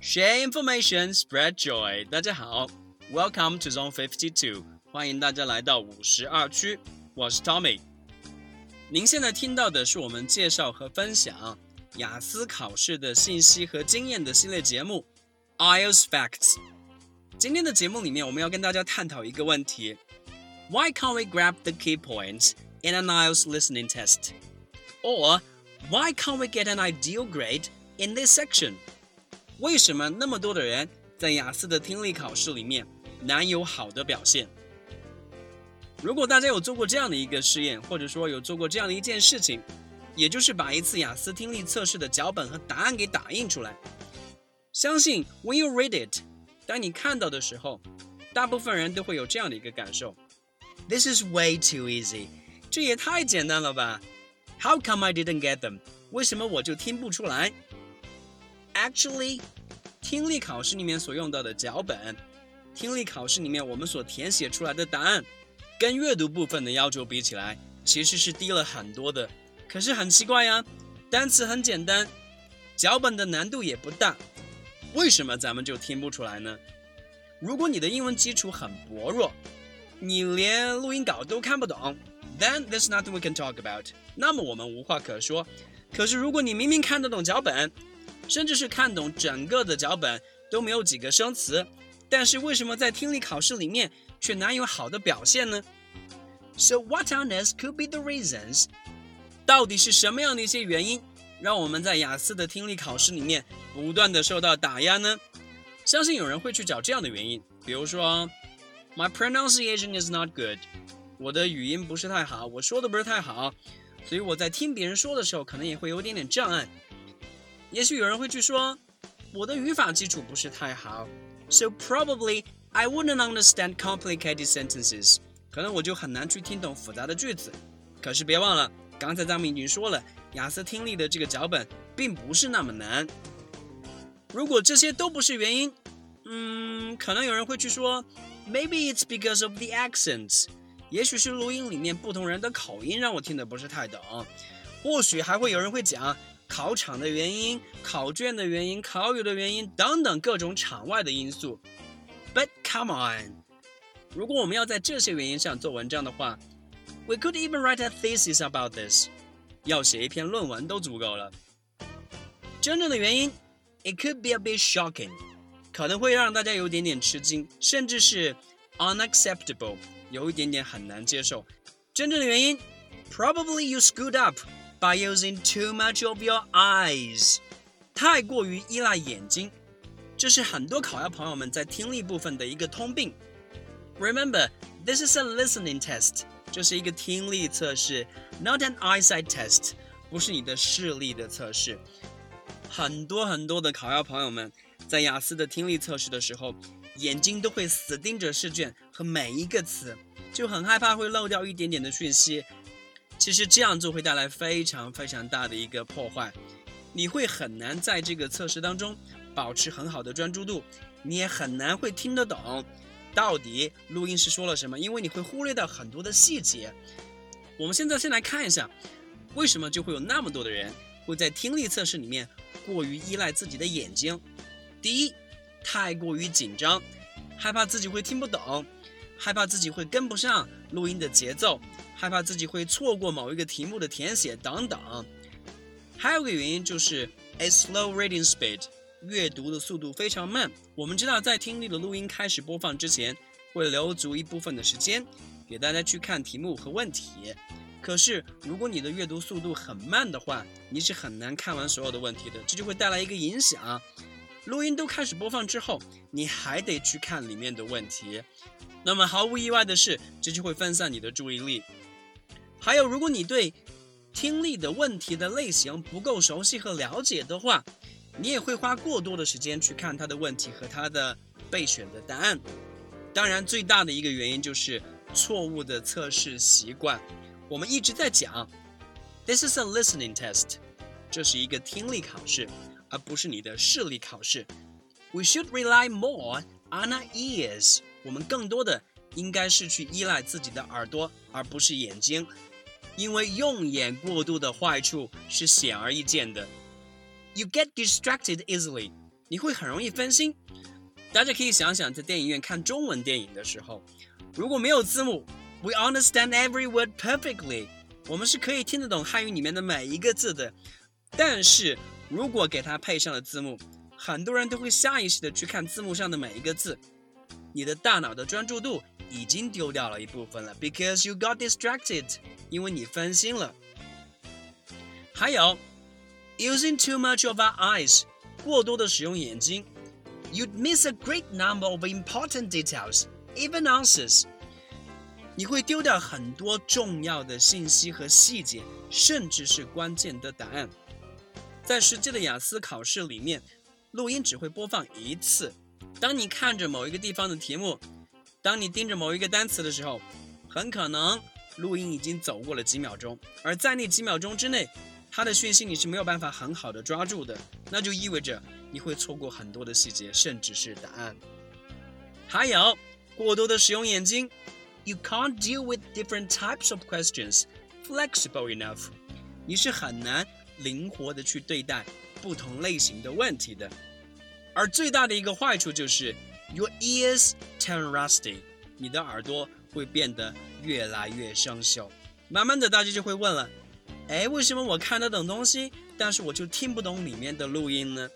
Share information, spread joy. 大家好，Welcome to Zone Fifty Two，欢迎大家来到五十二区。我是 Tommy。您现在听到的是我们介绍和分享雅思考试的信息和经验的系列节目 IELTS Facts。 今天的节目里面，我们要跟大家探讨一个问题：Why can't we grab the key points in an IELTS listening test? Or why can't we get an ideal grade in this section? 为什么那么多的人在雅思的听力考试里面难有好的表现？如果大家有做过这样的一个试验，或者说有做过这样的一件事情，也就是把一次雅思听力测试的脚本和答案给打印出来，相信 when you read it， 当你看到的时候，大部分人都会有这样的一个感受：This is way too easy，这也太简单了吧？How come I didn't get them？为什么我就听不出来？Actually，听力考试里面所用到的脚本，听力考试里面我们所填写出来的答案，跟阅读部分的要求比起来，其实是低了很多的。可是很奇怪呀，单词很简单，脚本的难度也不大，为什么咱们就听不出来呢？如果你的英文基础很薄弱，你连录音稿都看不懂，then there's nothing we can talk about。那么我们无话可说。可是如果你明明看得懂脚本，甚至是看懂整个的脚本都没有几个生词，但是为什么在听力考试里面却难有好的表现呢？So what on earth could be the reasons？到底是什么样的一些原因，让我们在雅思的听力考试里面不断的受到打压呢？相信有人会去找这样的原因，比如说，My pronunciation is not good，我的语音不是太好，我说的不是太好，所以我在听别人说的时候可能也会有点点障碍。也许有人会去说，我的语法基础不是太好，so probably I wouldn't understand complicated sentences，可能我就很难去听懂复杂的句子。可是别忘了，刚才咱们已经说了，雅思听力的这个脚本并不是那么难。如果这些都不是原因，嗯，可能有人会去说，maybe it's because of the accents，也许是录音里面不同人的口音让我听得不是太懂。或许还会有人会讲。考场的原因、考卷的原因、考语的原因等等各种场外的因素。But come on，如果我们要在这些原因上做文章的话，we could even write a thesis about this，要写一篇论文都足够了。真正的原因，it could be a bit shocking，可能会让大家有点点吃惊，甚至是 unacceptable，有一点点很难接受。真正的原因，probably you screwed up。by using too much of your eyes，太过于依赖眼睛，这是很多考研朋友们在听力部分的一个通病。Remember, this is a listening test， 这是一个听力测试，not an eyesight test，不是你的视力的测试。很多很多的考研朋友们在雅思的听力测试的时候，眼睛都会死盯着试卷和每一个词，就很害怕会漏掉一点点的讯息。其实这样做会带来非常非常大的一个破坏，你会很难在这个测试当中保持很好的专注度，你也很难会听得懂到底录音师说了什么，因为你会忽略到很多的细节。我们现在先来看一下，为什么就会有那么多的人会在听力测试里面过于依赖自己的眼睛？第一，太过于紧张，害怕自己会听不懂，害怕自己会跟不上录音的节奏。害怕自己会错过某一个题目的填写等等，还有个原因就是 a slow reading speed，阅读的速度非常慢。我们知道，在听力的录音开始播放之前，会留足一部分的时间给大家去看题目和问题。可是，如果你的阅读速度很慢的话，你是很难看完所有的问题的。这就会带来一个影响：录音都开始播放之后，你还得去看里面的问题。那么毫无意外的是，这就会分散你的注意力。还有，如果你对听力的问题的类型不够熟悉和了解的话，你也会花过多的时间去看他的问题和他的备选的答案。当然，最大的一个原因就是错误的测试习惯。我们一直在讲，This is a listening test，这是一个听力考试，而不是你的视力考试。We should rely more on our ears，我们更多的应该是去依赖自己的耳朵，而不是眼睛，因为用眼过度的坏处是显而易见的。You get distracted easily，你会很容易分心。大家可以想想，在电影院看中文电影的时候，如果没有字幕，We understand every word perfectly，我们是可以听得懂汉语里面的每一个字的。但是如果给它配上了字幕，很多人都会下意识的去看字幕上的每一个字，你的大脑的专注度已经丢掉了一部分了，because you got distracted，因为你分心了。还有，using too much of our eyes，过多的使用眼睛，you'd miss a great number of important details，even answers。你会丢掉很多重要的信息和细节，甚至是关键的答案。在实际的雅思考试里面，录音只会播放一次。当你看着某一个地方的题目，当你盯着某一个单词的时候，很可能录音已经走过了几秒钟，而在那几秒钟之内，它的讯息你是没有办法很好的抓住的，那就意味着你会错过很多的细节，甚至是答案。还有过多的使用眼睛，You can't deal with different types of questions flexible enough，你是很难。灵活的去对待不同类型的问题的，而最大的一个坏处就是 your ears turn rusty，你的耳朵会变得越来越生锈。慢慢的，大家就会问了，哎，为什么我看得懂东西，但是我就听不懂里面的录音呢？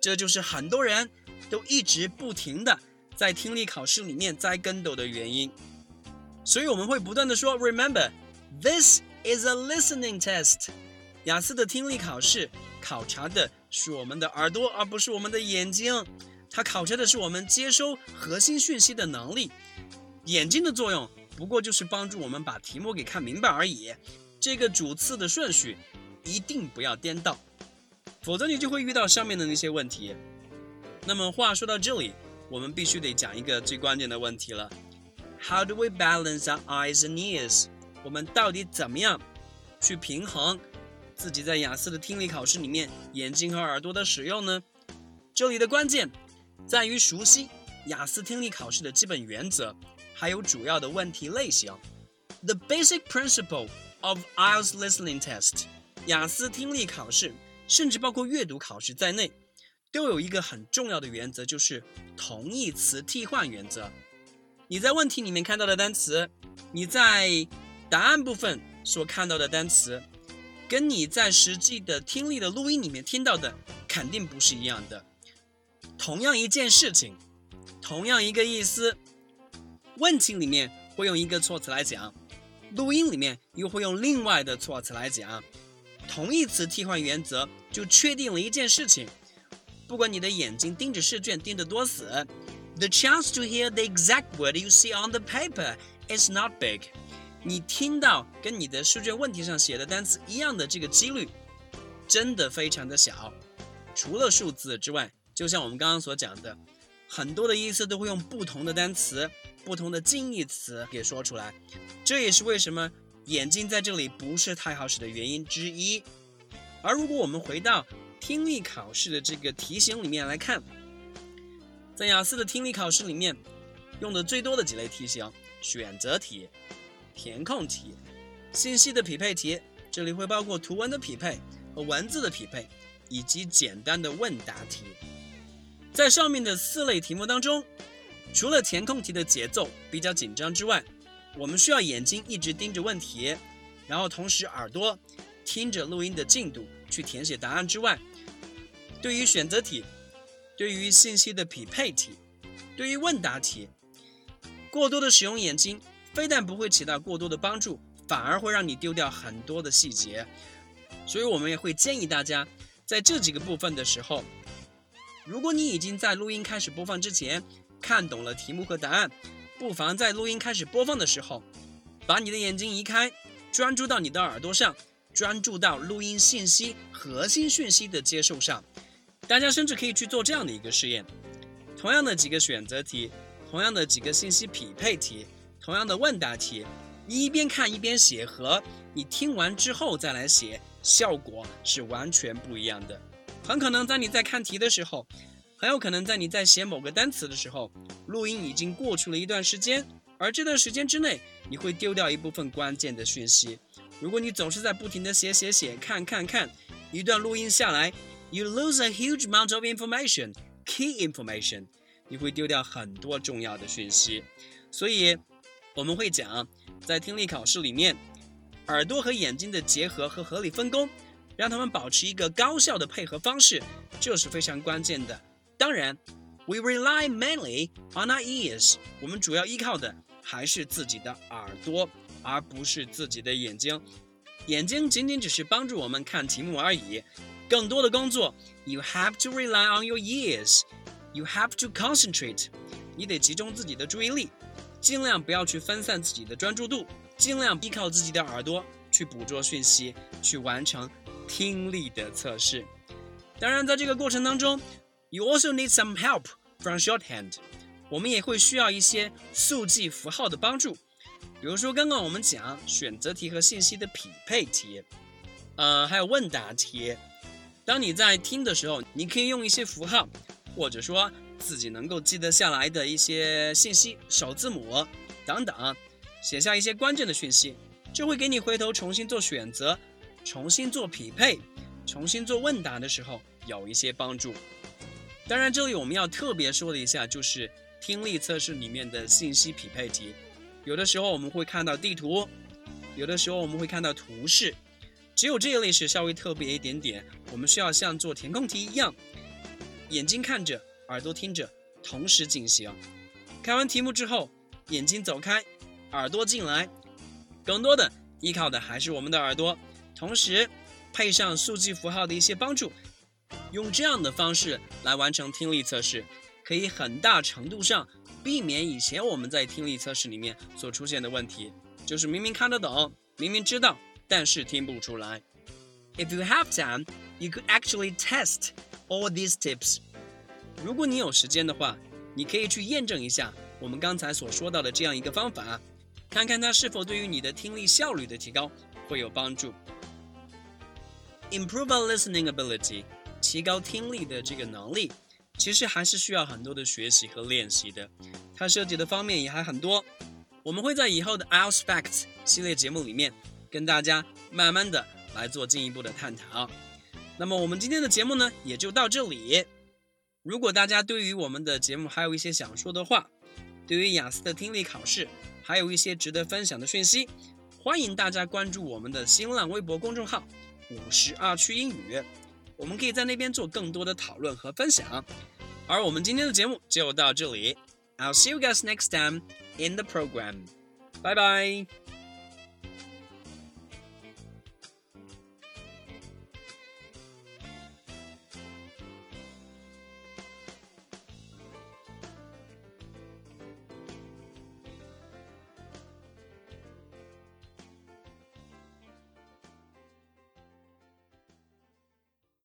这就是很多人都一直不停的在听力考试里面栽跟斗的原因。所以我们会不断的说，Remember, this is a listening test. 雅思的听力考试考察的是我们的耳朵，而不是我们的眼睛。它考察的是我们接收核心讯息的能力。眼睛的作用不过就是帮助我们把题目给看明白而已。这个主次的顺序一定不要颠倒，否则你就会遇到上面的那些问题。那么话说到这里，我们必须得讲一个最关键的问题了：How do we balance our eyes and ears？我们到底怎么样去平衡？自己在雅思的听力考试里面，眼睛和耳朵的使用呢？这里的关键在于熟悉雅思听力考试的基本原则，还有主要的问题类型。The basic principle of IELTS listening test，雅思听力考试，甚至包括阅读考试在内，都有一个很重要的原则，就是同义词替换原则。你在问题里面看到的单词，你在答案部分所看到的单词。跟你在实际的听力的录音里面听到的肯定不是一样的。同样一件事情，同样一个意思，问题里面会用一个措辞来讲，录音里面又会用另外的措辞来讲。同义词替换原则就确定了一件事情：不管你的眼睛盯着试卷盯得多死，the chance to hear the exact word you see on the paper is not big。你听到跟你的试卷问题上写的单词一样的这个几率，真的非常的小。除了数字之外，就像我们刚刚所讲的，很多的意思都会用不同的单词、不同的近义词给说出来。这也是为什么眼睛在这里不是太好使的原因之一。而如果我们回到听力考试的这个题型里面来看，在雅思的听力考试里面用的最多的几类题型，选择题。填空题、信息的匹配题，这里会包括图文的匹配和文字的匹配，以及简单的问答题。在上面的四类题目当中，除了填空题的节奏比较紧张之外，我们需要眼睛一直盯着问题，然后同时耳朵听着录音的进度去填写答案之外，对于选择题、对于信息的匹配题、对于问答题，过多的使用眼睛。非但不会起到过多的帮助，反而会让你丢掉很多的细节。所以，我们也会建议大家，在这几个部分的时候，如果你已经在录音开始播放之前看懂了题目和答案，不妨在录音开始播放的时候，把你的眼睛移开，专注到你的耳朵上，专注到录音信息核心讯息的接受上。大家甚至可以去做这样的一个试验：同样的几个选择题，同样的几个信息匹配题。同样的问答题，你一边看一边写，和你听完之后再来写，效果是完全不一样的。很可能在你在看题的时候，很有可能在你在写某个单词的时候，录音已经过去了一段时间，而这段时间之内，你会丢掉一部分关键的讯息。如果你总是在不停的写写写、看看看，一段录音下来，you lose a huge amount of information, key information，你会丢掉很多重要的讯息。所以我们会讲，在听力考试里面，耳朵和眼睛的结合和合理分工，让他们保持一个高效的配合方式，就是非常关键的。当然，we rely mainly on our ears。我们主要依靠的还是自己的耳朵，而不是自己的眼睛。眼睛仅仅只是帮助我们看题目而已。更多的工作，you have to rely on your ears。You have to concentrate。你得集中自己的注意力，尽量不要去分散自己的专注度，尽量依靠自己的耳朵去捕捉讯息，去完成听力的测试。当然，在这个过程当中，You also need some help from shorthand。我们也会需要一些速记符号的帮助，比如说刚刚我们讲选择题和信息的匹配题，呃，还有问答题。当你在听的时候，你可以用一些符号，或者说自己能够记得下来的一些信息、首字母等等，写下一些关键的讯息，就会给你回头重新做选择、重新做匹配、重新做问答的时候有一些帮助。当然，这里我们要特别说的一下，就是听力测试里面的信息匹配题。有的时候我们会看到地图，有的时候我们会看到图示，只有这一类是稍微特别一点点。我们需要像做填空题一样，眼睛看着，耳朵听着，同时进行。看完题目之后，眼睛走开，耳朵进来，更多的依靠的还是我们的耳朵，同时配上数据符号的一些帮助。用这样的方式来完成听力测试，可以很大程度上避免以前我们在听力测试里面所出现的问题，就是明明看得懂，明明知道，但是听不出来。If you have time, you could actually test all these tips。如果你有时间的话，你可以去验证一下我们刚才所说到的这样一个方法，看看它是否对于你的听力效率的提高会有帮助。Improve our listening ability。提高听力的这个能力，其实还是需要很多的学习和练习的。它涉及的方面也还很多。我们会在以后的 IELTS Facts 系列节目里面跟大家慢慢的来做进一步的探讨。那么我们今天的节目呢，也就到这里。如果大家对于我们的节目还有一些想说的话，对于雅思的听力考试还有一些值得分享的讯息，欢迎大家关注我们的新浪微博公众号“五十二区英语”。我们可以在那边做更多的讨论和分享，而我们今天的节目就到这里。I'll see you guys next time in the program. 拜拜